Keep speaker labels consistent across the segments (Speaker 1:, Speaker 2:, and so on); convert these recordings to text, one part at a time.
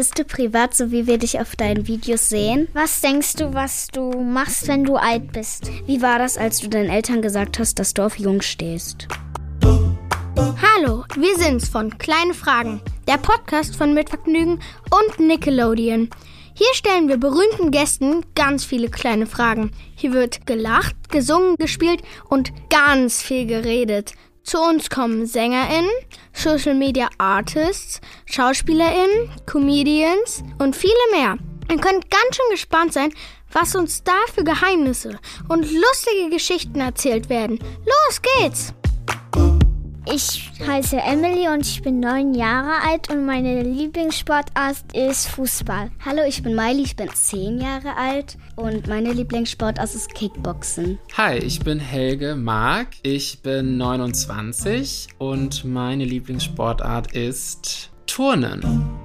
Speaker 1: Bist du privat, so wie wir dich auf deinen Videos sehen?
Speaker 2: Was denkst du, was du machst, wenn du alt bist?
Speaker 1: Wie war das, als du deinen Eltern gesagt hast, dass du auf Jung stehst?
Speaker 3: Hallo, wir sind's von Kleine Fragen, der Podcast von Mitvergnügen und Nickelodeon. Hier stellen wir berühmten Gästen ganz viele kleine Fragen. Hier wird gelacht, gesungen, gespielt und ganz viel geredet. Zu uns kommen SängerInnen, Social Media Artists, SchauspielerInnen, Comedians und viele mehr. Ihr könnt ganz schön gespannt sein, was uns da für Geheimnisse und lustige Geschichten erzählt werden. Los geht's!
Speaker 2: Ich heiße Emily und ich bin neun Jahre alt und meine Lieblingssportart ist Fußball.
Speaker 1: Hallo, ich bin Miley, ich bin zehn Jahre alt und meine Lieblingssportart ist Kickboxen.
Speaker 4: Hi, ich bin Helge Mark, ich bin 29 und meine Lieblingssportart ist Turnen.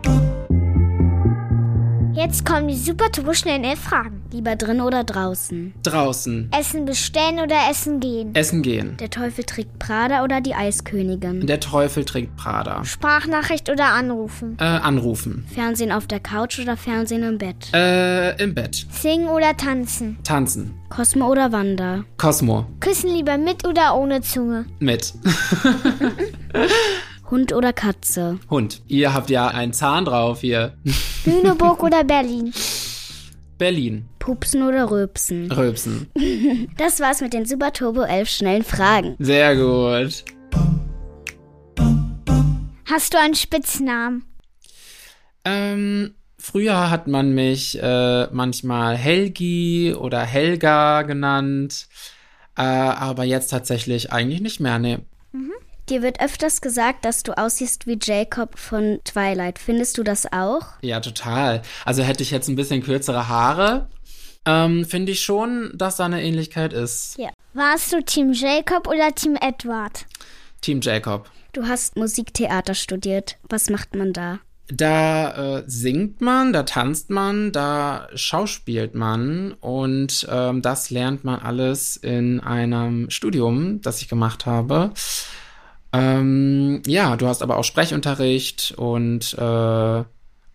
Speaker 2: Jetzt kommen die super turbo schnellen Fragen.
Speaker 1: Lieber drin oder draußen?
Speaker 4: Draußen.
Speaker 2: Essen bestellen oder essen gehen?
Speaker 4: Essen gehen.
Speaker 1: Der Teufel trägt Prada oder die Eiskönigin?
Speaker 4: Der Teufel trägt Prada.
Speaker 2: Sprachnachricht oder anrufen?
Speaker 4: Äh, anrufen.
Speaker 1: Fernsehen auf der Couch oder Fernsehen im Bett?
Speaker 4: Äh, im Bett.
Speaker 2: Singen oder tanzen?
Speaker 4: Tanzen.
Speaker 1: Cosmo oder Wanda?
Speaker 4: Cosmo.
Speaker 2: Küssen lieber mit oder ohne Zunge?
Speaker 4: Mit.
Speaker 1: Hund oder Katze?
Speaker 4: Hund. Ihr habt ja einen Zahn drauf hier.
Speaker 2: Lüneburg oder Berlin?
Speaker 4: Berlin.
Speaker 1: Pupsen oder Rülpsen?
Speaker 4: Rülpsen.
Speaker 1: Das war's mit den Super Turbo 11 schnellen Fragen.
Speaker 4: Sehr gut.
Speaker 2: Hast du einen Spitznamen?
Speaker 4: Ähm, früher hat man mich äh, manchmal Helgi oder Helga genannt. Äh, aber jetzt tatsächlich eigentlich nicht mehr, ne.
Speaker 1: Dir wird öfters gesagt, dass du aussiehst wie Jacob von Twilight. Findest du das auch?
Speaker 4: Ja, total. Also hätte ich jetzt ein bisschen kürzere Haare, ähm, finde ich schon, dass da eine Ähnlichkeit ist.
Speaker 2: Ja. Warst du Team Jacob oder Team Edward?
Speaker 4: Team Jacob.
Speaker 1: Du hast Musiktheater studiert. Was macht man da?
Speaker 4: Da äh, singt man, da tanzt man, da schauspielt man und ähm, das lernt man alles in einem Studium, das ich gemacht habe. Ähm, ja, du hast aber auch Sprechunterricht und äh,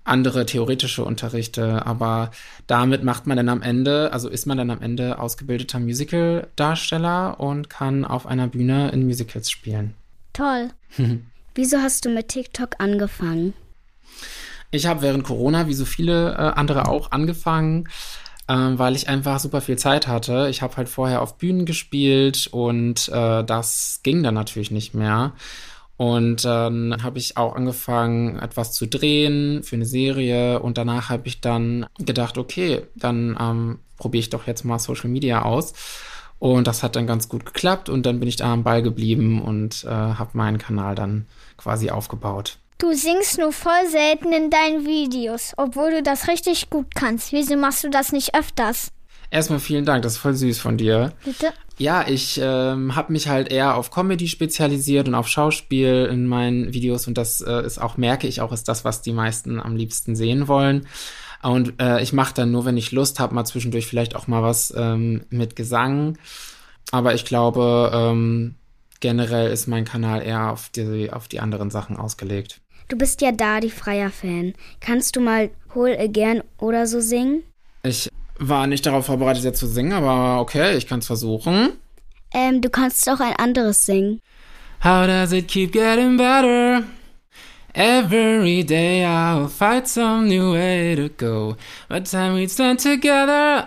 Speaker 4: andere theoretische Unterrichte, aber damit macht man dann am Ende, also ist man dann am Ende ausgebildeter Musical-Darsteller und kann auf einer Bühne in Musicals spielen.
Speaker 2: Toll.
Speaker 1: Wieso hast du mit TikTok angefangen?
Speaker 4: Ich habe während Corona, wie so viele äh, andere auch, angefangen ähm, weil ich einfach super viel Zeit hatte. Ich habe halt vorher auf Bühnen gespielt und äh, das ging dann natürlich nicht mehr. Und dann habe ich auch angefangen, etwas zu drehen für eine Serie. Und danach habe ich dann gedacht, okay, dann ähm, probiere ich doch jetzt mal Social Media aus. Und das hat dann ganz gut geklappt. Und dann bin ich da am Ball geblieben und äh, habe meinen Kanal dann quasi aufgebaut.
Speaker 2: Du singst nur voll selten in deinen Videos, obwohl du das richtig gut kannst. Wieso machst du das nicht öfters?
Speaker 4: Erstmal vielen Dank, das ist voll süß von dir.
Speaker 2: Bitte?
Speaker 4: Ja, ich ähm, habe mich halt eher auf Comedy spezialisiert und auf Schauspiel in meinen Videos und das äh, ist auch, merke ich auch, ist das, was die meisten am liebsten sehen wollen. Und äh, ich mache dann nur, wenn ich Lust habe, mal zwischendurch vielleicht auch mal was ähm, mit Gesang. Aber ich glaube, ähm, generell ist mein Kanal eher auf die, auf die anderen Sachen ausgelegt.
Speaker 1: Du bist ja da die Freier-Fan. Kannst du mal Hol Again oder so singen?
Speaker 4: Ich war nicht darauf vorbereitet, jetzt zu singen, aber okay, ich kann es versuchen.
Speaker 1: Ähm, du kannst auch ein anderes singen.
Speaker 4: How does it keep getting better? Every day I'll fight some new way to go. What time we spend together,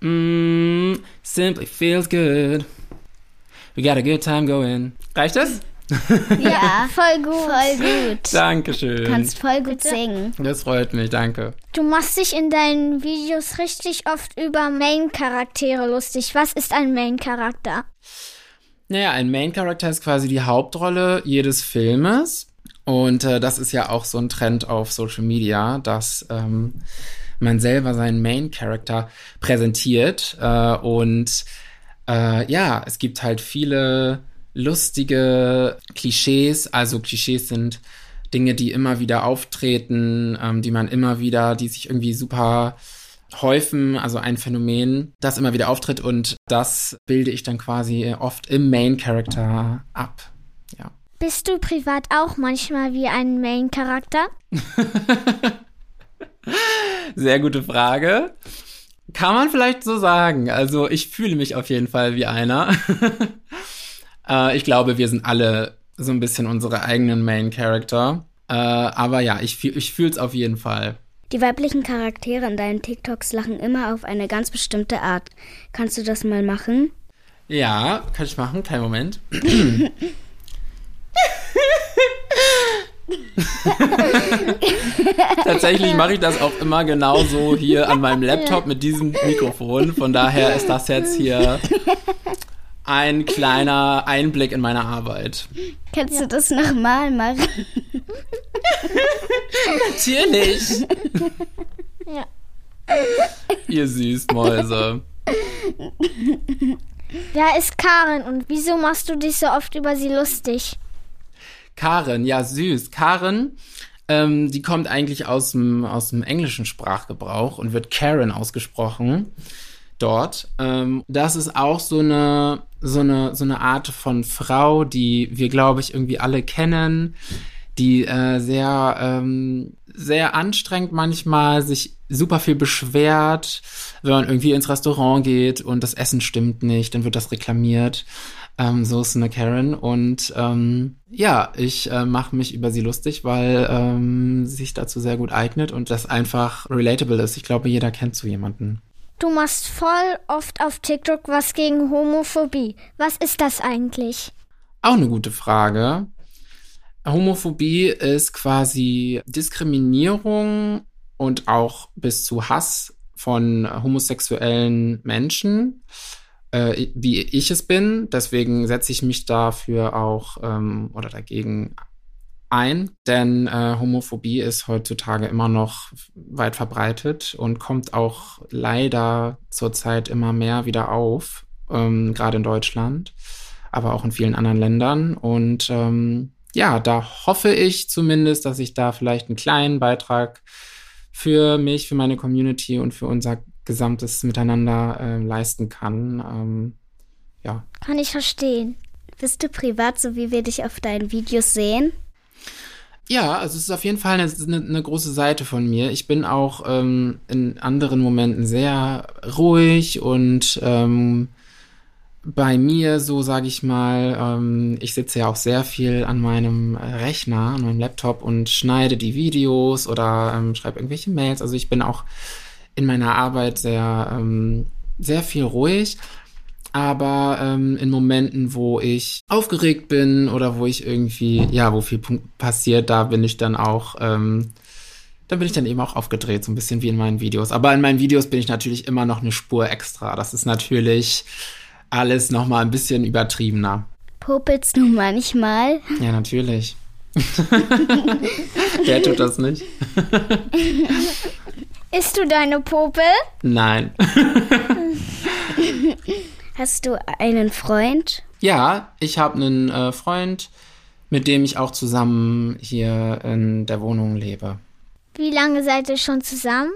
Speaker 4: mm, simply feels good. We got a good time going. Reicht das?
Speaker 2: Ja, voll gut.
Speaker 1: Voll gut.
Speaker 4: Dankeschön.
Speaker 1: Du kannst voll gut singen.
Speaker 4: Das freut mich, danke.
Speaker 2: Du machst dich in deinen Videos richtig oft über Main-Charaktere lustig. Was ist ein Main-Charakter?
Speaker 4: Naja, ein Main-Charakter ist quasi die Hauptrolle jedes Filmes. Und äh, das ist ja auch so ein Trend auf Social Media, dass ähm, man selber seinen Main-Charakter präsentiert. Äh, und äh, ja, es gibt halt viele lustige Klischees. Also Klischees sind Dinge, die immer wieder auftreten, ähm, die man immer wieder, die sich irgendwie super häufen, also ein Phänomen, das immer wieder auftritt und das bilde ich dann quasi oft im Main Character ab. Ja.
Speaker 2: Bist du privat auch manchmal wie ein Main-Charakter?
Speaker 4: Sehr gute Frage. Kann man vielleicht so sagen. Also ich fühle mich auf jeden Fall wie einer. äh, ich glaube, wir sind alle so ein bisschen unsere eigenen Main Character. Äh, aber ja, ich, ich fühle es auf jeden Fall.
Speaker 1: Die weiblichen Charaktere in deinen TikToks lachen immer auf eine ganz bestimmte Art. Kannst du das mal machen?
Speaker 4: Ja, kann ich machen. Kein Moment. Tatsächlich mache ich das auch immer genauso hier an meinem Laptop mit diesem Mikrofon. Von daher ist das jetzt hier ein kleiner Einblick in meine Arbeit.
Speaker 1: Kannst du das nochmal machen?
Speaker 4: Natürlich.
Speaker 2: Ja.
Speaker 4: Ihr Süßmäuse.
Speaker 2: Wer ist Karen und wieso machst du dich so oft über sie lustig?
Speaker 4: Karen, ja süß. Karen, ähm, die kommt eigentlich aus dem, aus dem englischen Sprachgebrauch und wird Karen ausgesprochen dort. Ähm, das ist auch so eine, so eine, so eine Art von Frau, die wir, glaube ich, irgendwie alle kennen, die äh, sehr, ähm, sehr anstrengend manchmal sich super viel beschwert, wenn man irgendwie ins Restaurant geht und das Essen stimmt nicht, dann wird das reklamiert. Ähm, so ist eine Karen. Und ähm, ja, ich äh, mache mich über sie lustig, weil ähm, sie sich dazu sehr gut eignet und das einfach relatable ist. Ich glaube, jeder kennt so jemanden.
Speaker 2: Du machst voll oft auf TikTok was gegen Homophobie. Was ist das eigentlich?
Speaker 4: Auch eine gute Frage. Homophobie ist quasi Diskriminierung und auch bis zu Hass von homosexuellen Menschen äh, wie ich es bin. Deswegen setze ich mich dafür auch ähm, oder dagegen ein, denn äh, Homophobie ist heutzutage immer noch weit verbreitet und kommt auch leider zurzeit immer mehr wieder auf, ähm, gerade in Deutschland, aber auch in vielen anderen Ländern. Und ähm, ja, da hoffe ich zumindest, dass ich da vielleicht einen kleinen Beitrag für mich, für meine Community und für unser gesamtes Miteinander äh, leisten kann. Ähm, ja.
Speaker 2: Kann ich verstehen.
Speaker 1: Bist du privat, so wie wir dich auf deinen Videos sehen?
Speaker 4: Ja, also es ist auf jeden Fall eine, eine, eine große Seite von mir. Ich bin auch ähm, in anderen Momenten sehr ruhig und ähm, bei mir, so sage ich mal, ähm, ich sitze ja auch sehr viel an meinem Rechner, an meinem Laptop und schneide die Videos oder ähm, schreibe irgendwelche Mails. Also ich bin auch in meiner Arbeit sehr, ähm, sehr viel ruhig. Aber ähm, in Momenten, wo ich aufgeregt bin oder wo ich irgendwie, ja, wo viel passiert, da bin ich dann auch, ähm, da bin ich dann eben auch aufgedreht, so ein bisschen wie in meinen Videos. Aber in meinen Videos bin ich natürlich immer noch eine Spur extra. Das ist natürlich alles nochmal ein bisschen übertriebener.
Speaker 1: Popelst du manchmal?
Speaker 4: Ja, natürlich. Wer tut das nicht?
Speaker 2: Isst du deine Popel?
Speaker 4: Nein.
Speaker 1: Hast du einen Freund?
Speaker 4: Ja, ich habe einen äh, Freund, mit dem ich auch zusammen hier in der Wohnung lebe.
Speaker 2: Wie lange seid ihr schon zusammen?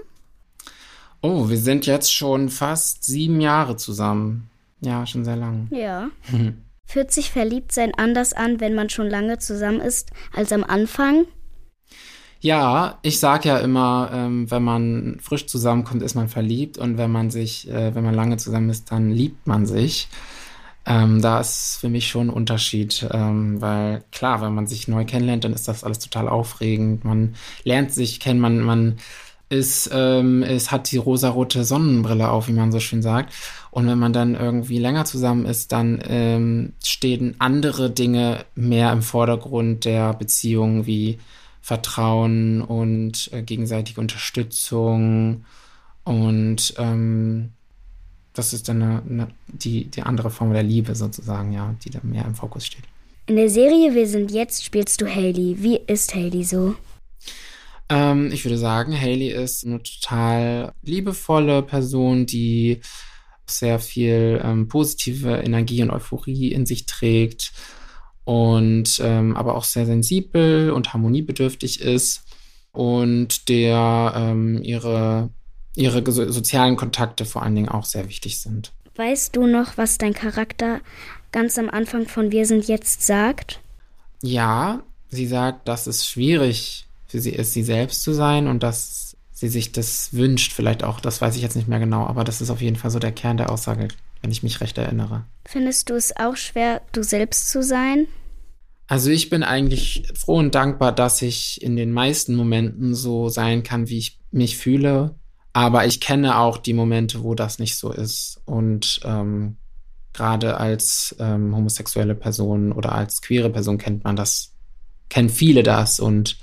Speaker 4: Oh, wir sind jetzt schon fast sieben Jahre zusammen. Ja, schon sehr lang.
Speaker 1: Ja. Fühlt sich verliebt sein anders an, wenn man schon lange zusammen ist, als am Anfang?
Speaker 4: Ja, ich sag ja immer, ähm, wenn man frisch zusammenkommt, ist man verliebt und wenn man sich, äh, wenn man lange zusammen ist, dann liebt man sich. Ähm, da ist für mich schon ein Unterschied, ähm, weil klar, wenn man sich neu kennenlernt, dann ist das alles total aufregend. Man lernt sich kennen, man, man ist, ähm, es hat die rosarote Sonnenbrille auf, wie man so schön sagt. Und wenn man dann irgendwie länger zusammen ist, dann ähm, stehen andere Dinge mehr im Vordergrund der Beziehung wie Vertrauen und äh, gegenseitige Unterstützung. Und ähm, das ist dann eine, eine, die, die andere Form der Liebe sozusagen, ja, die da mehr im Fokus steht.
Speaker 1: In der Serie Wir sind jetzt spielst du Haley. Wie ist Haley so?
Speaker 4: Ähm, ich würde sagen, Haley ist eine total liebevolle Person, die sehr viel ähm, positive Energie und Euphorie in sich trägt und ähm, aber auch sehr sensibel und harmoniebedürftig ist und der ähm, ihre, ihre sozialen Kontakte vor allen Dingen auch sehr wichtig sind.
Speaker 1: Weißt du noch, was dein Charakter ganz am Anfang von Wir sind jetzt sagt?
Speaker 4: Ja, sie sagt, dass es schwierig für sie ist, sie selbst zu sein und dass sie sich das wünscht, vielleicht auch, das weiß ich jetzt nicht mehr genau, aber das ist auf jeden Fall so der Kern der Aussage, wenn ich mich recht erinnere.
Speaker 1: Findest du es auch schwer, du selbst zu sein?
Speaker 4: Also ich bin eigentlich froh und dankbar, dass ich in den meisten Momenten so sein kann, wie ich mich fühle. Aber ich kenne auch die Momente, wo das nicht so ist. Und ähm, gerade als ähm, homosexuelle Person oder als queere Person kennt man das, kennen viele das. Und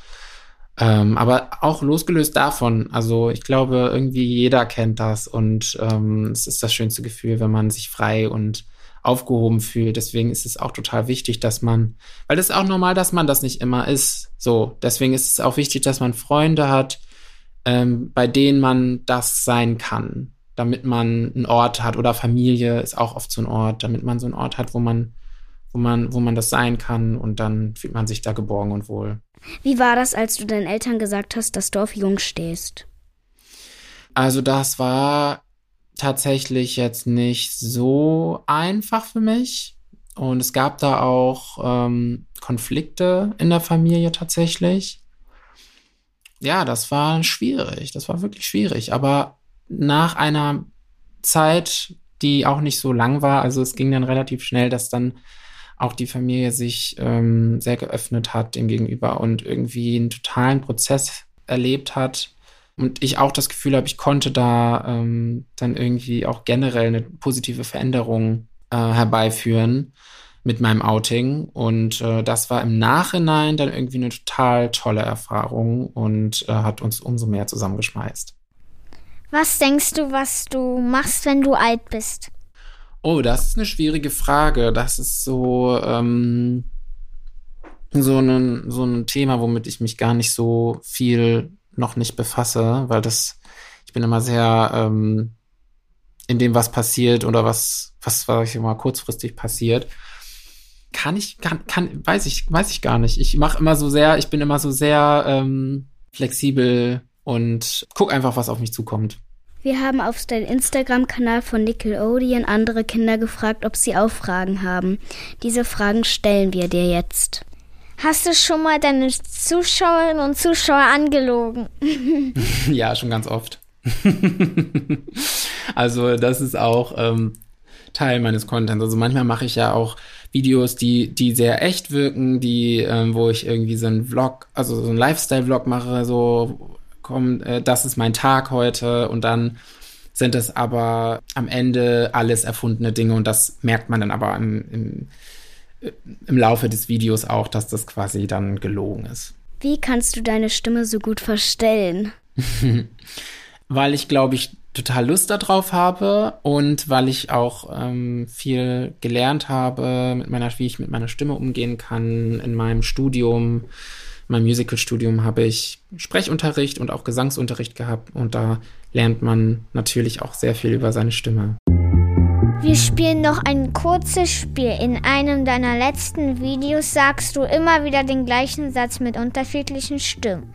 Speaker 4: ähm, aber auch losgelöst davon, also ich glaube, irgendwie jeder kennt das und ähm, es ist das schönste Gefühl, wenn man sich frei und aufgehoben fühlt. Deswegen ist es auch total wichtig, dass man, weil das ist auch normal, dass man das nicht immer ist. So, deswegen ist es auch wichtig, dass man Freunde hat, ähm, bei denen man das sein kann, damit man einen Ort hat oder Familie ist auch oft so ein Ort, damit man so einen Ort hat, wo man, wo man, wo man das sein kann und dann fühlt man sich da geborgen und wohl.
Speaker 1: Wie war das, als du deinen Eltern gesagt hast, dass du auf Jung stehst?
Speaker 4: Also das war tatsächlich jetzt nicht so einfach für mich. Und es gab da auch ähm, Konflikte in der Familie tatsächlich. Ja, das war schwierig. Das war wirklich schwierig. Aber nach einer Zeit, die auch nicht so lang war, also es ging dann relativ schnell, dass dann auch die Familie sich ähm, sehr geöffnet hat dem gegenüber und irgendwie einen totalen Prozess erlebt hat, und ich auch das Gefühl habe, ich konnte da ähm, dann irgendwie auch generell eine positive Veränderung äh, herbeiführen mit meinem Outing. Und äh, das war im Nachhinein dann irgendwie eine total tolle Erfahrung und äh, hat uns umso mehr zusammengeschmeißt.
Speaker 2: Was denkst du, was du machst, wenn du alt bist?
Speaker 4: Oh, das ist eine schwierige Frage. Das ist so, ähm, so, ein, so ein Thema, womit ich mich gar nicht so viel noch nicht befasse, weil das, ich bin immer sehr ähm, in dem, was passiert oder was, was, was ich mal kurzfristig passiert. Kann ich, kann, kann, weiß ich, weiß ich gar nicht. Ich mache immer so sehr, ich bin immer so sehr ähm, flexibel und guck einfach, was auf mich zukommt.
Speaker 1: Wir haben auf den Instagram-Kanal von Nickelodeon andere Kinder gefragt, ob sie auch Fragen haben. Diese Fragen stellen wir dir jetzt.
Speaker 2: Hast du schon mal deine Zuschauerinnen und Zuschauer angelogen?
Speaker 4: ja, schon ganz oft. also das ist auch ähm, Teil meines Contents. Also manchmal mache ich ja auch Videos, die, die sehr echt wirken, die, ähm, wo ich irgendwie so einen Vlog, also so einen Lifestyle-Vlog mache, so, komm, äh, das ist mein Tag heute und dann sind es aber am Ende alles erfundene Dinge und das merkt man dann aber im, im im Laufe des Videos auch, dass das quasi dann gelogen ist.
Speaker 1: Wie kannst du deine Stimme so gut verstellen?
Speaker 4: weil ich, glaube ich, total Lust darauf habe und weil ich auch ähm, viel gelernt habe, mit meiner, wie ich mit meiner Stimme umgehen kann. In meinem Studium, in meinem Musical-Studium habe ich Sprechunterricht und auch Gesangsunterricht gehabt und da lernt man natürlich auch sehr viel über seine Stimme.
Speaker 2: Wir spielen noch ein kurzes Spiel. In einem deiner letzten Videos sagst du immer wieder den gleichen Satz mit unterschiedlichen Stimmen.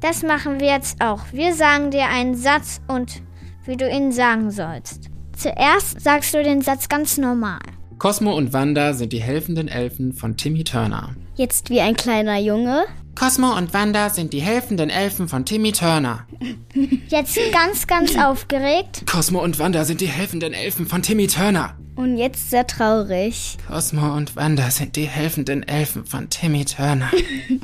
Speaker 2: Das machen wir jetzt auch. Wir sagen dir einen Satz und wie du ihn sagen sollst. Zuerst sagst du den Satz ganz normal.
Speaker 4: Cosmo und Wanda sind die helfenden Elfen von Timmy Turner.
Speaker 1: Jetzt wie ein kleiner Junge.
Speaker 4: Cosmo und Wanda sind die helfenden Elfen von Timmy Turner.
Speaker 2: Jetzt ganz, ganz aufgeregt.
Speaker 4: Cosmo und Wanda sind die helfenden Elfen von Timmy Turner.
Speaker 1: Und jetzt sehr traurig.
Speaker 4: Cosmo und Wanda sind die helfenden Elfen von Timmy Turner.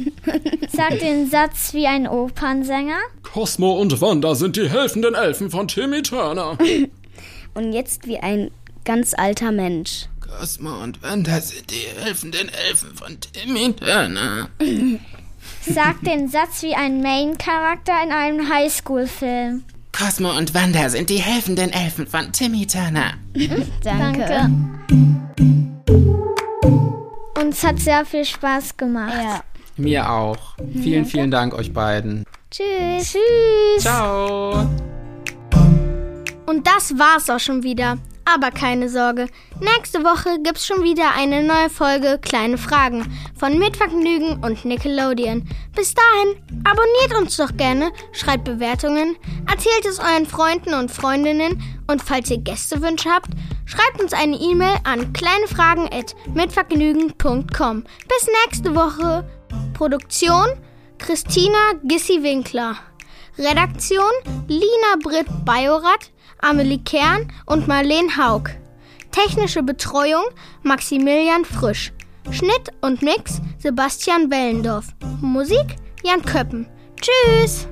Speaker 2: Sag den Satz wie ein Opernsänger.
Speaker 5: Cosmo und Wanda sind die helfenden Elfen von Timmy Turner.
Speaker 1: Und jetzt wie ein ganz alter Mensch.
Speaker 4: Cosmo und Wanda sind die helfenden Elfen von Timmy Turner.
Speaker 2: Sag den Satz wie ein Main-Charakter in einem Highschool-Film.
Speaker 4: Cosmo und Wanda sind die helfenden Elfen von Timmy Turner.
Speaker 1: Danke.
Speaker 2: Danke. Uns hat sehr viel Spaß gemacht.
Speaker 1: Ja.
Speaker 4: Mir auch. Vielen, vielen Dank euch beiden.
Speaker 2: Tschüss. Tschüss.
Speaker 4: Ciao.
Speaker 3: Und das war's auch schon wieder. Aber keine Sorge, nächste Woche gibt's schon wieder eine neue Folge Kleine Fragen von Mitvergnügen und Nickelodeon. Bis dahin, abonniert uns doch gerne, schreibt Bewertungen, erzählt es euren Freunden und Freundinnen und falls ihr Gästewünsche habt, schreibt uns eine E-Mail an kleinefragen@mitvergnügen.com. Bis nächste Woche. Produktion Christina Gissi Winkler. Redaktion Lina Britt Bajorat, Amelie Kern und Marleen Haug. Technische Betreuung Maximilian Frisch. Schnitt und Mix Sebastian Wellendorf. Musik Jan Köppen. Tschüss!